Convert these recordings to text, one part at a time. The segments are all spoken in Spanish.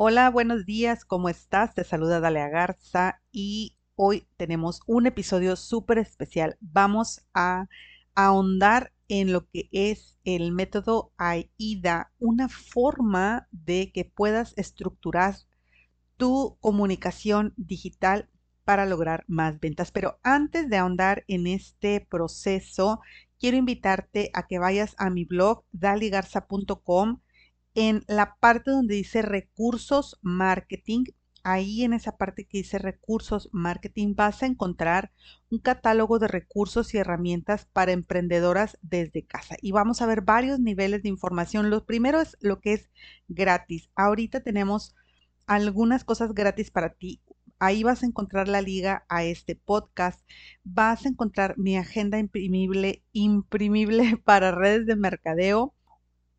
Hola, buenos días, ¿cómo estás? Te saluda Dalia Garza y hoy tenemos un episodio súper especial. Vamos a ahondar en lo que es el método AIDA, una forma de que puedas estructurar tu comunicación digital para lograr más ventas. Pero antes de ahondar en este proceso, quiero invitarte a que vayas a mi blog daligarza.com en la parte donde dice recursos marketing. Ahí en esa parte que dice recursos marketing vas a encontrar un catálogo de recursos y herramientas para emprendedoras desde casa. Y vamos a ver varios niveles de información. Lo primero es lo que es gratis. Ahorita tenemos algunas cosas gratis para ti. Ahí vas a encontrar la liga a este podcast. Vas a encontrar mi agenda imprimible, imprimible para redes de mercadeo.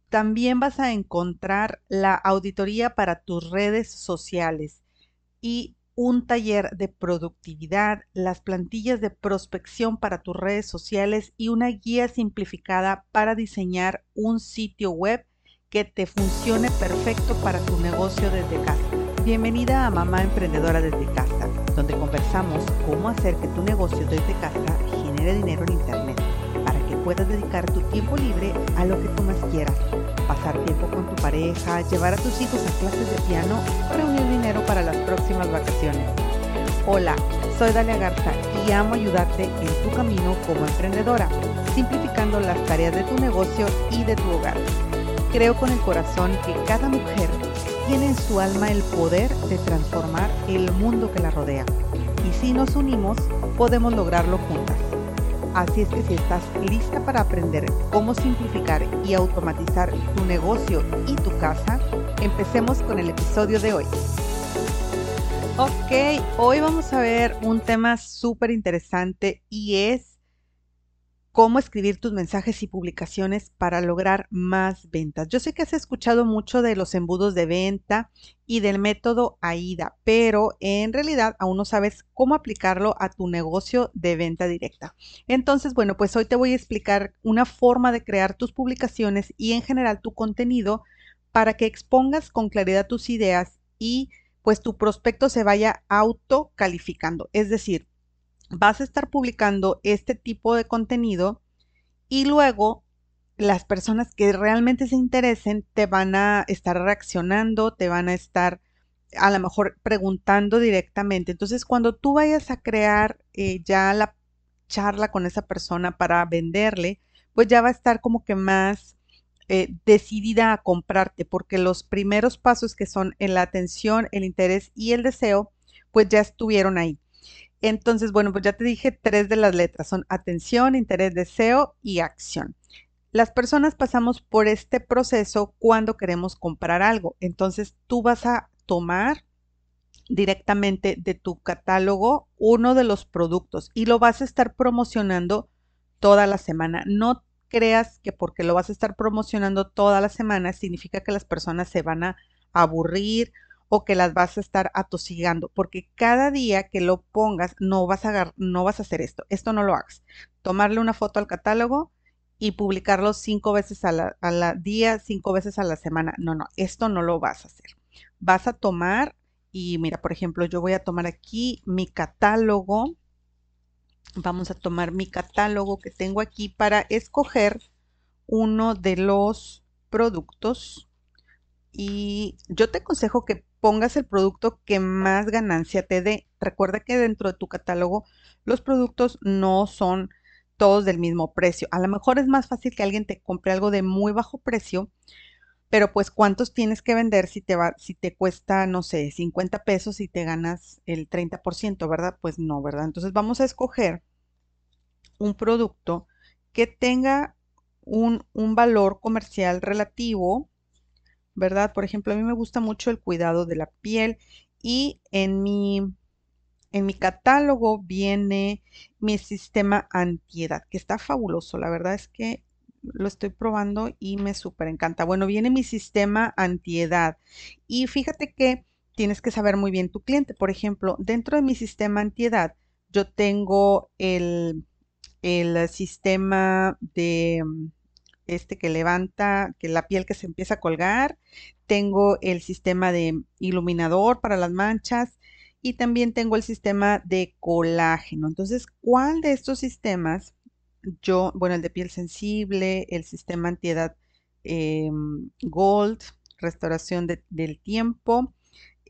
También vas a encontrar la auditoría para tus redes sociales y un taller de productividad, las plantillas de prospección para tus redes sociales y una guía simplificada para diseñar un sitio web que te funcione perfecto para tu negocio desde casa. Bienvenida a Mamá Emprendedora desde casa, donde conversamos cómo hacer que tu negocio desde casa genere dinero en Internet puedas dedicar tu tiempo libre a lo que tú más quieras. Pasar tiempo con tu pareja, llevar a tus hijos a clases de piano reunir dinero para las próximas vacaciones. Hola, soy Dalia Garza y amo ayudarte en tu camino como emprendedora, simplificando las tareas de tu negocio y de tu hogar. Creo con el corazón que cada mujer tiene en su alma el poder de transformar el mundo que la rodea. Y si nos unimos, podemos lograrlo juntas. Así es que si estás lista para aprender cómo simplificar y automatizar tu negocio y tu casa, empecemos con el episodio de hoy. Ok, hoy vamos a ver un tema súper interesante y es cómo escribir tus mensajes y publicaciones para lograr más ventas. Yo sé que has escuchado mucho de los embudos de venta y del método AIDA, pero en realidad aún no sabes cómo aplicarlo a tu negocio de venta directa. Entonces, bueno, pues hoy te voy a explicar una forma de crear tus publicaciones y en general tu contenido para que expongas con claridad tus ideas y pues tu prospecto se vaya autocalificando. Es decir, vas a estar publicando este tipo de contenido y luego las personas que realmente se interesen te van a estar reaccionando, te van a estar a lo mejor preguntando directamente. Entonces, cuando tú vayas a crear eh, ya la charla con esa persona para venderle, pues ya va a estar como que más eh, decidida a comprarte, porque los primeros pasos que son en la atención, el interés y el deseo, pues ya estuvieron ahí. Entonces, bueno, pues ya te dije tres de las letras, son atención, interés, deseo y acción. Las personas pasamos por este proceso cuando queremos comprar algo. Entonces, tú vas a tomar directamente de tu catálogo uno de los productos y lo vas a estar promocionando toda la semana. No creas que porque lo vas a estar promocionando toda la semana significa que las personas se van a aburrir o que las vas a estar atosigando, porque cada día que lo pongas no vas a, no vas a hacer esto. Esto no lo hagas. Tomarle una foto al catálogo y publicarlo cinco veces a la, día, cinco veces a la semana. No, no, esto no lo vas a hacer. Vas a tomar y mira, por ejemplo, yo voy a tomar aquí mi catálogo. Vamos a tomar mi catálogo que tengo aquí para escoger uno de los productos. Y yo te aconsejo que pongas el producto que más ganancia te dé. Recuerda que dentro de tu catálogo los productos no son todos del mismo precio. A lo mejor es más fácil que alguien te compre algo de muy bajo precio, pero pues cuántos tienes que vender si te va, si te cuesta, no sé, 50 pesos y te ganas el 30%, ¿verdad? Pues no, ¿verdad? Entonces vamos a escoger un producto que tenga un, un valor comercial relativo ¿verdad? Por ejemplo, a mí me gusta mucho el cuidado de la piel y en mi, en mi catálogo viene mi sistema antiedad, que está fabuloso. La verdad es que lo estoy probando y me súper encanta. Bueno, viene mi sistema antiedad y fíjate que tienes que saber muy bien tu cliente. Por ejemplo, dentro de mi sistema antiedad, yo tengo el, el sistema de este que levanta, que la piel que se empieza a colgar. Tengo el sistema de iluminador para las manchas y también tengo el sistema de colágeno. Entonces, ¿cuál de estos sistemas? Yo, bueno, el de piel sensible, el sistema antiedad em, Gold, restauración del tiempo,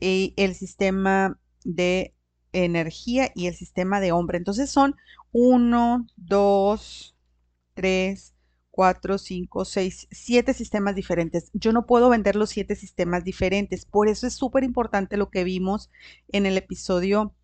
y el sistema de energía y el sistema de hombre. Entonces son 1, 2, 3, 4, 5, 6, 7 sistemas diferentes. Yo no puedo vender los 7 sistemas diferentes. Por eso es súper importante lo que vimos en el episodio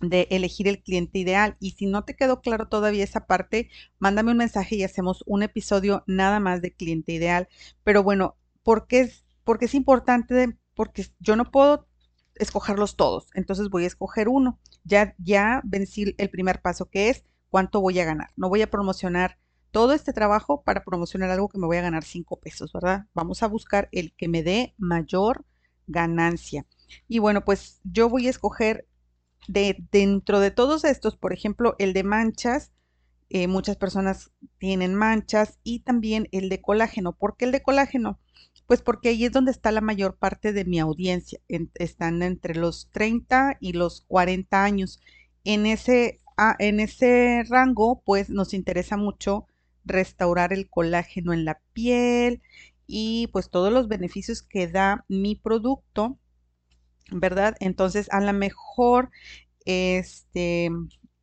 de elegir el cliente ideal. Y si no te quedó claro todavía esa parte, mándame un mensaje y hacemos un episodio nada más de cliente ideal. Pero bueno, ¿por qué es, porque es importante? Porque yo no puedo escogerlos todos. Entonces voy a escoger uno. Ya, ya vencí el primer paso que es cuánto voy a ganar. No voy a promocionar todo este trabajo para promocionar algo que me voy a ganar cinco pesos, ¿verdad? Vamos a buscar el que me dé mayor ganancia. Y bueno, pues yo voy a escoger de dentro de todos estos, por ejemplo, el de manchas. Eh, muchas personas tienen manchas y también el de colágeno. ¿Por qué el de colágeno? Pues porque ahí es donde está la mayor parte de mi audiencia. están entre los 30 y los 40 años. En ese, ah, en ese rango, pues nos interesa mucho restaurar el colágeno en la piel y pues todos los beneficios que da mi producto, ¿verdad? Entonces, a lo mejor, este,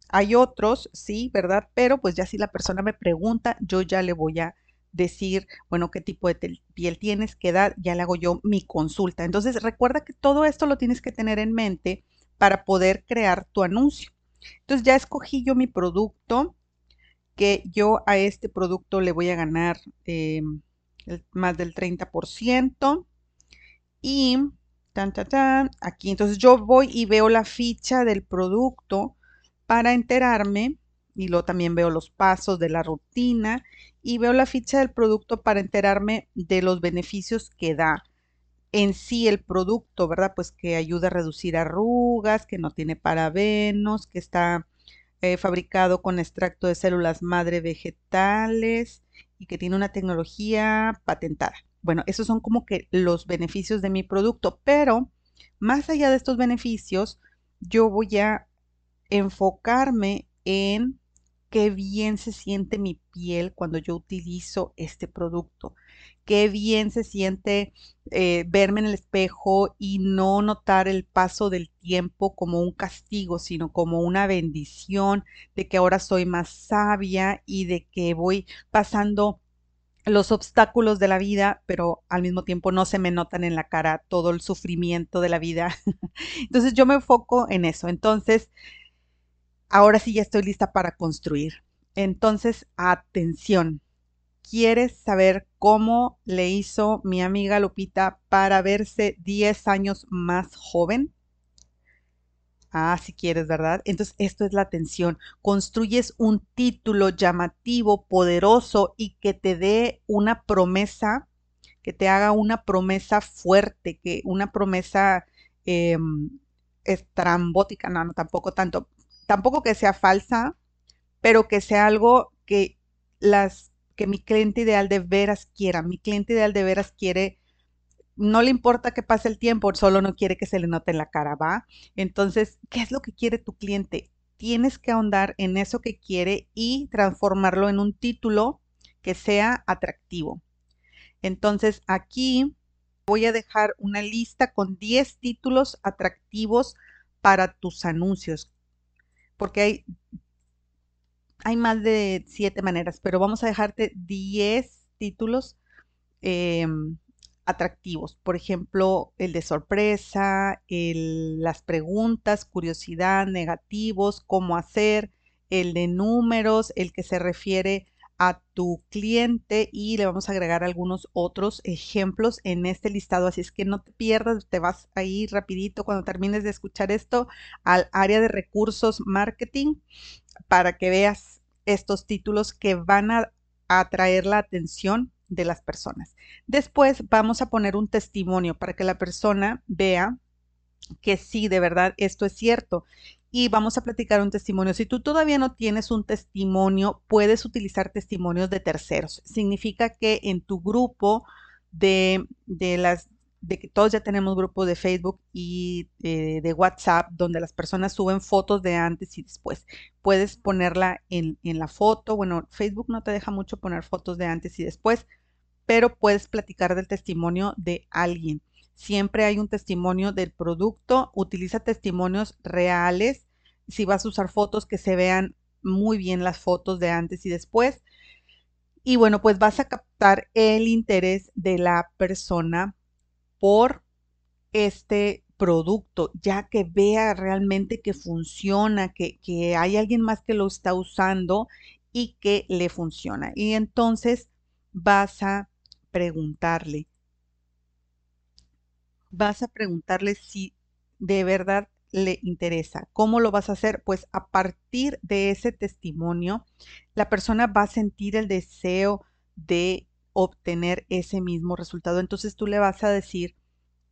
hay otros, sí, ¿verdad? Pero pues ya si la persona me pregunta, yo ya le voy a decir, bueno, qué tipo de piel tienes, qué edad, ya le hago yo mi consulta. Entonces, recuerda que todo esto lo tienes que tener en mente para poder crear tu anuncio. Entonces, ya escogí yo mi producto, que yo a este producto le voy a ganar eh, más del 30%. Y, tan, tan, tan, aquí, entonces yo voy y veo la ficha del producto para enterarme y luego también veo los pasos de la rutina y veo la ficha del producto para enterarme de los beneficios que da en sí el producto, ¿verdad? Pues que ayuda a reducir arrugas, que no tiene parabenos, que está eh, fabricado con extracto de células madre vegetales y que tiene una tecnología patentada. Bueno, esos son como que los beneficios de mi producto, pero más allá de estos beneficios, yo voy a enfocarme en qué bien se siente mi piel cuando yo utilizo este producto, qué bien se siente eh, verme en el espejo y no notar el paso del tiempo como un castigo, sino como una bendición de que ahora soy más sabia y de que voy pasando los obstáculos de la vida, pero al mismo tiempo no se me notan en la cara todo el sufrimiento de la vida. Entonces yo me enfoco en eso. Entonces, ahora sí ya estoy lista para construir. Entonces, atención. ¿Quieres saber cómo le hizo mi amiga Lupita para verse 10 años más joven? Ah, si quieres, ¿verdad? Entonces, esto es la atención. Construyes un título llamativo, poderoso y que te dé una promesa, que te haga una promesa fuerte, que una promesa eh, estrambótica, no, no, tampoco tanto, tampoco que sea falsa, pero que sea algo que las que mi cliente ideal de veras quiera. Mi cliente ideal de veras quiere, no le importa que pase el tiempo, solo no quiere que se le note en la cara, ¿va? Entonces, ¿qué es lo que quiere tu cliente? Tienes que ahondar en eso que quiere y transformarlo en un título que sea atractivo. Entonces, aquí voy a dejar una lista con 10 títulos atractivos para tus anuncios porque hay, hay más de siete maneras, pero vamos a dejarte 10 títulos em, atractivos. Por ejemplo, el de sorpresa, las preguntas, curiosidad, negativos, cómo hacer, el de números, el que se refiere a tu cliente y le vamos a agregar algunos otros ejemplos en este listado. Así es que no te pierdas, te vas ahí rapidito cuando termines de escuchar esto al área de recursos marketing para que veas estos títulos que van a atraer la atención de las personas. Después vamos a poner un testimonio para que la persona vea que sí, de verdad, esto es cierto. Y vamos a platicar un testimonio. Si tú todavía no tienes un testimonio, puedes utilizar testimonios de terceros. Significa que en tu grupo de, las de que todos ya tenemos grupos de Facebook y eh, de WhatsApp donde las personas suben fotos de antes y después. Puedes ponerla en, en, la foto. Bueno, Facebook no te deja mucho poner fotos de antes y después, pero puedes platicar del testimonio de alguien. Siempre hay un testimonio del producto. Utiliza testimonios reales. Si vas a usar fotos que se vean muy bien las fotos de antes y después. Y bueno, pues vas a captar el interés de la persona por este producto, ya que vea realmente que funciona, que, que hay alguien más que lo está usando y que le funciona. Y entonces vas a preguntarle, vas a preguntarle si de verdad le interesa. ¿Cómo lo vas a hacer? Pues a partir de ese testimonio, la persona va a sentir el deseo de obtener ese mismo resultado. Entonces tú le vas a decir,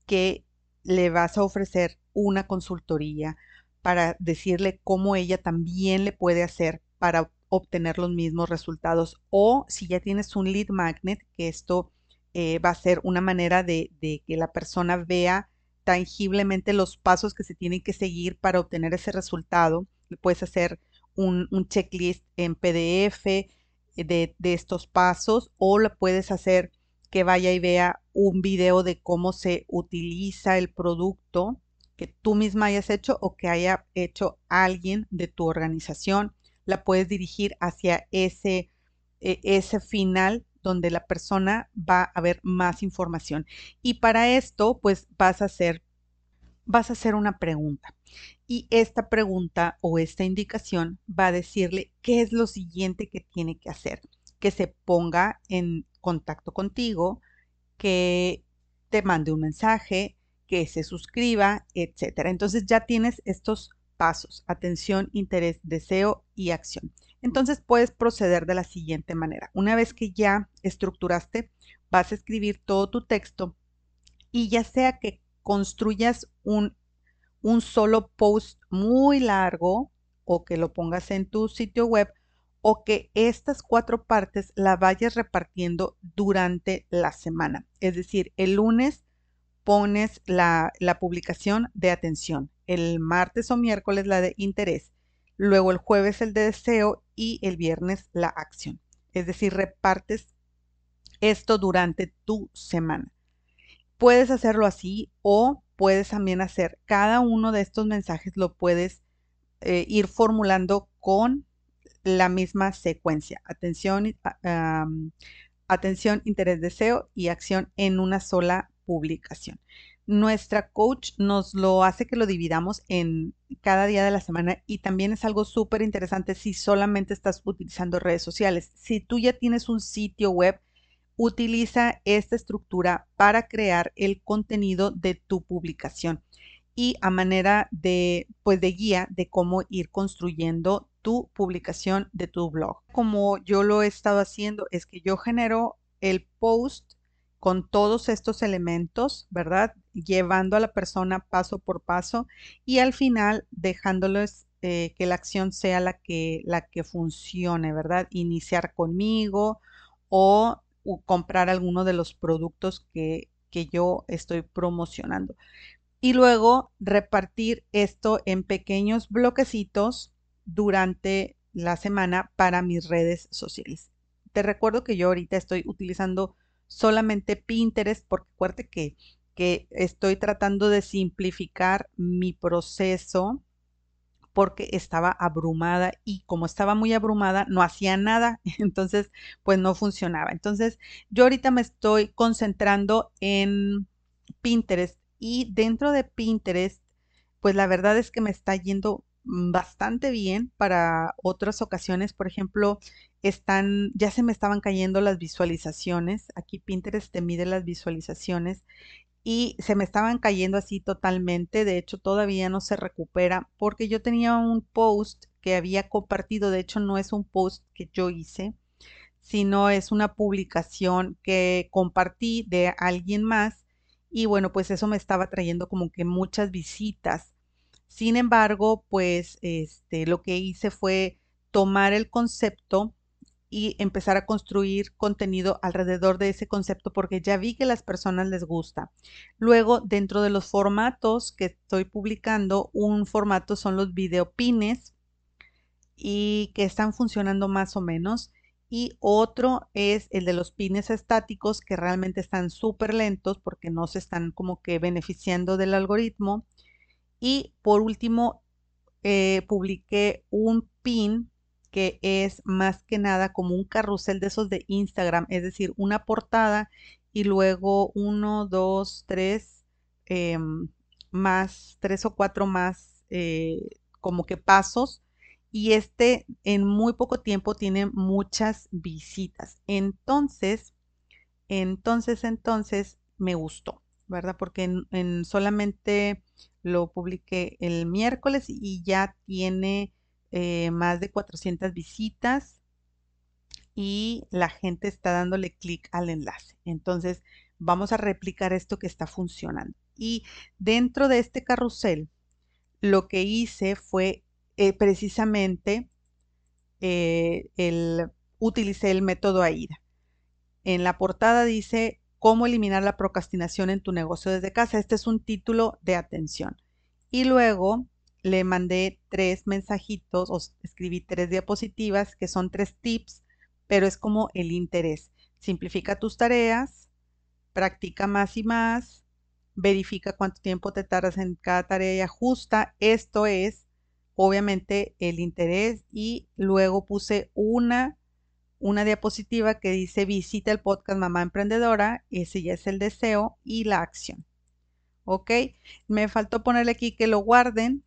que le vas a ofrecer una consultoría para decirle cómo ella también le puede hacer para obtener los mismos resultados. O si ya tienes un lead magnet, que esto eh, va a ser una manera de, que la persona vea tangiblemente los pasos que se tienen que seguir para obtener ese resultado. Puedes hacer un, checklist en PDF de, de, estos pasos o lo puedes hacer que vaya y vea un video de cómo se utiliza el producto que tú misma hayas hecho o que haya hecho alguien de tu organización. La puedes dirigir hacia ese, e, ese final donde la persona va a ver más información. Y para esto, pues vas a hacer, vas a hacer una pregunta. Y esta pregunta o esta indicación va a decirle qué es lo siguiente que tiene que hacer. Que se ponga en contacto contigo, que te mande un mensaje, que se suscriba, etcétera. Entonces ya tienes estos pasos, atención, interés, deseo y acción. Entonces puedes proceder de la siguiente manera. Una vez que ya estructuraste, vas a escribir todo tu texto y ya sea que construyas un, un solo post muy largo o que lo pongas en tu sitio web o que estas cuatro partes la vayas repartiendo durante la semana. Es decir, el lunes pones la, publicación de atención, el martes o miércoles la de interés, luego el jueves el de deseo y el viernes la acción. Es decir, repartes esto durante tu semana. Puedes hacerlo así o puedes también hacer cada uno de estos mensajes, lo puedes eh, ir formulando con la misma secuencia. Atención, atención, interés, deseo y acción en una sola publicación. Nuestra coach nos lo hace que lo dividamos en cada día de la semana y también es algo súper interesante si solamente estás utilizando redes sociales. Si tú ya tienes un sitio web, utiliza esta estructura para crear el contenido de tu publicación y a manera de pues de guía de cómo ir construyendo tu publicación de tu blog. Como yo lo he estado haciendo es que yo genero el post con todos estos elementos, ¿verdad? Llevando a la persona paso por paso y al final dejándoles eh, que la acción sea la que, la que funcione, ¿verdad? Iniciar conmigo o, comprar alguno de los productos que, que yo estoy promocionando. Y luego repartir esto en pequeños bloquecitos durante la semana para mis redes sociales. Te recuerdo que yo ahorita estoy utilizando solamente Pinterest porque acuérdate que, que estoy tratando de simplificar mi proceso porque estaba abrumada y como estaba muy abrumada no hacía nada, entonces pues no funcionaba. Entonces yo ahorita me estoy concentrando en Pinterest y dentro de Pinterest pues la verdad es que me está yendo bastante bien para otras ocasiones. Por ejemplo, están, ya se me estaban cayendo las visualizaciones. Aquí Pinterest te mide las visualizaciones y se me estaban cayendo así totalmente. De hecho, todavía no se recupera porque yo tenía un post que había compartido. De hecho, no es un post que yo hice, sino es una publicación que compartí de alguien más. Y bueno, pues eso me estaba trayendo como que muchas visitas Sin embargo, pues este, lo que hice fue tomar el concepto y empezar a construir contenido alrededor de ese concepto porque ya vi que las personas les gusta. Luego, dentro de los formatos que estoy publicando, un formato son los videopines y que están funcionando más o menos. Y otro es el de los pines estáticos que realmente están súper lentos porque no se están como que beneficiando del algoritmo. Y por último, eh, publiqué un pin que es más que nada como un carrusel de esos de Instagram, es decir, una portada y luego uno, dos, tres, em, más, tres o cuatro más eh, como que pasos. Y este en muy poco tiempo tiene muchas visitas. Entonces, entonces, entonces me gustó, ¿verdad? Porque en solamente lo publiqué el miércoles y ya tiene eh, más de 400 visitas y la gente está dándole clic al enlace. Entonces, vamos a replicar esto que está funcionando. Y dentro de este carrusel, lo que hice fue eh, precisamente eh, el, utilicé el método AIDA. En la portada dice cómo eliminar la procrastinación en tu negocio desde casa. Este es un título de atención. Y luego le mandé tres mensajitos o escribí tres diapositivas que son tres tips, pero es como el interés. Simplifica tus tareas, practica más y más, verifica cuánto tiempo te tardas en cada tarea y ajusta. Esto es obviamente el interés y luego puse una una diapositiva que dice visita el podcast Mamá Emprendedora, ese ya es el deseo y la acción. ¿Ok? Me faltó ponerle aquí que lo guarden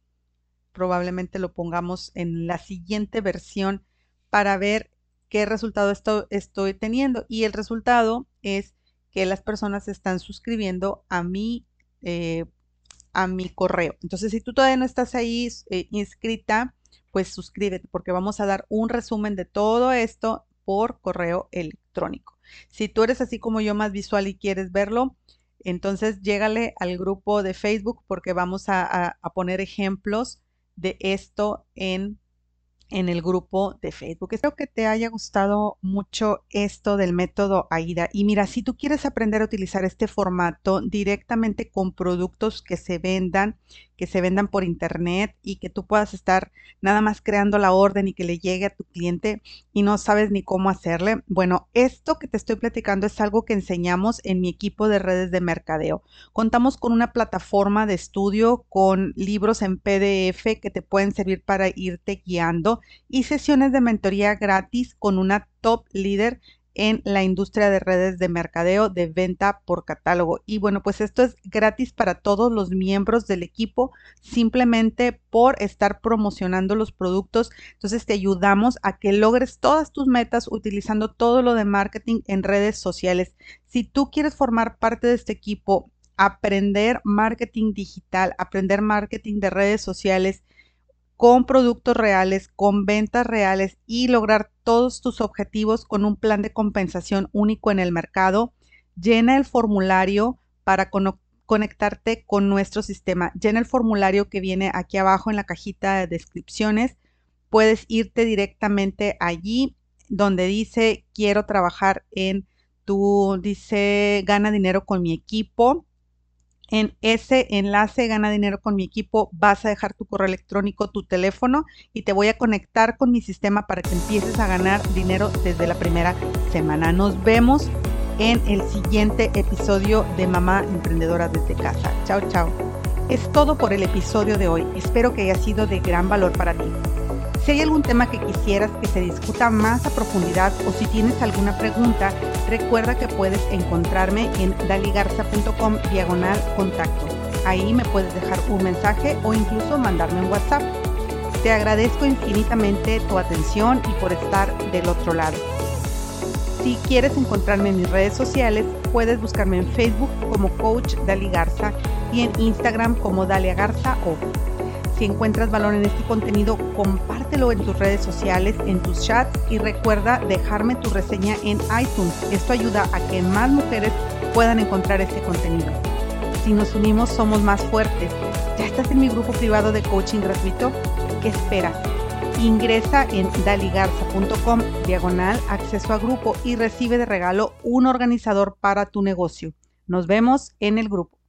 probablemente lo pongamos en la siguiente versión para ver qué resultado estoy teniendo. Y el resultado es que las personas están suscribiendo a mi, eh, a mi correo. Entonces, si tú todavía no estás ahí eh, inscrita, pues suscríbete porque vamos a dar un resumen de todo esto por correo electrónico. Si tú eres así como yo más visual y quieres verlo, entonces llégale al grupo de Facebook porque vamos a poner ejemplos de esto en en el grupo de Facebook. Espero que te haya gustado mucho esto del método AIDA. Y mira, si tú quieres aprender a utilizar este formato directamente con productos que se vendan, que se vendan por internet y que tú puedas estar nada más creando la orden y que le llegue a tu cliente y no sabes ni cómo hacerle. Bueno, esto que te estoy platicando es algo que enseñamos en mi equipo de redes de mercadeo. Contamos con una plataforma de estudio con libros en PDF que te pueden servir para irte guiando y sesiones de mentoría gratis con una top líder en la industria de redes de mercadeo de venta por catálogo. Y bueno, pues esto es gratis para todos los miembros del equipo simplemente por estar promocionando los productos. Entonces te ayudamos a que logres todas tus metas utilizando todo lo de marketing en redes sociales. Si tú quieres formar parte de este equipo, aprender marketing digital, aprender marketing de redes sociales, con productos reales, con ventas reales y lograr todos tus objetivos con un plan de compensación único en el mercado, llena el formulario para conectarte con nuestro sistema. Llena el formulario que viene aquí abajo en la cajita de descripciones. Puedes irte directamente allí donde dice quiero trabajar en tu, dice gana dinero con mi equipo en ese enlace Gana Dinero con mi equipo vas a dejar tu correo electrónico, tu teléfono y te voy a conectar con mi sistema para que empieces a ganar dinero desde la primera semana. Nos vemos en el siguiente episodio de Mamá Emprendedora desde casa. Chao, chao. Es todo por el episodio de hoy. Espero que haya sido de gran valor para ti. Si hay algún tema que quisieras que se discuta más a profundidad o si tienes alguna pregunta, recuerda que puedes encontrarme en daligarza.com diagonal contacto. Ahí me puedes dejar un mensaje o incluso mandarme un WhatsApp. Te agradezco infinitamente tu atención y por estar del otro lado. Si quieres encontrarme en mis redes sociales, puedes buscarme en Facebook como Coach Dali Garza y en Instagram como Dalia Garza o si encuentras valor en este contenido, compártelo en tus redes sociales, en tus chats y recuerda dejarme tu reseña en iTunes. Esto ayuda a que más mujeres puedan encontrar este contenido. Si nos unimos somos más fuertes. ¿Ya estás en mi grupo privado de coaching gratuito? ¿Qué esperas? Ingresa en daligarza.com diagonal acceso a grupo y recibe de regalo un organizador para tu negocio. Nos vemos en el grupo.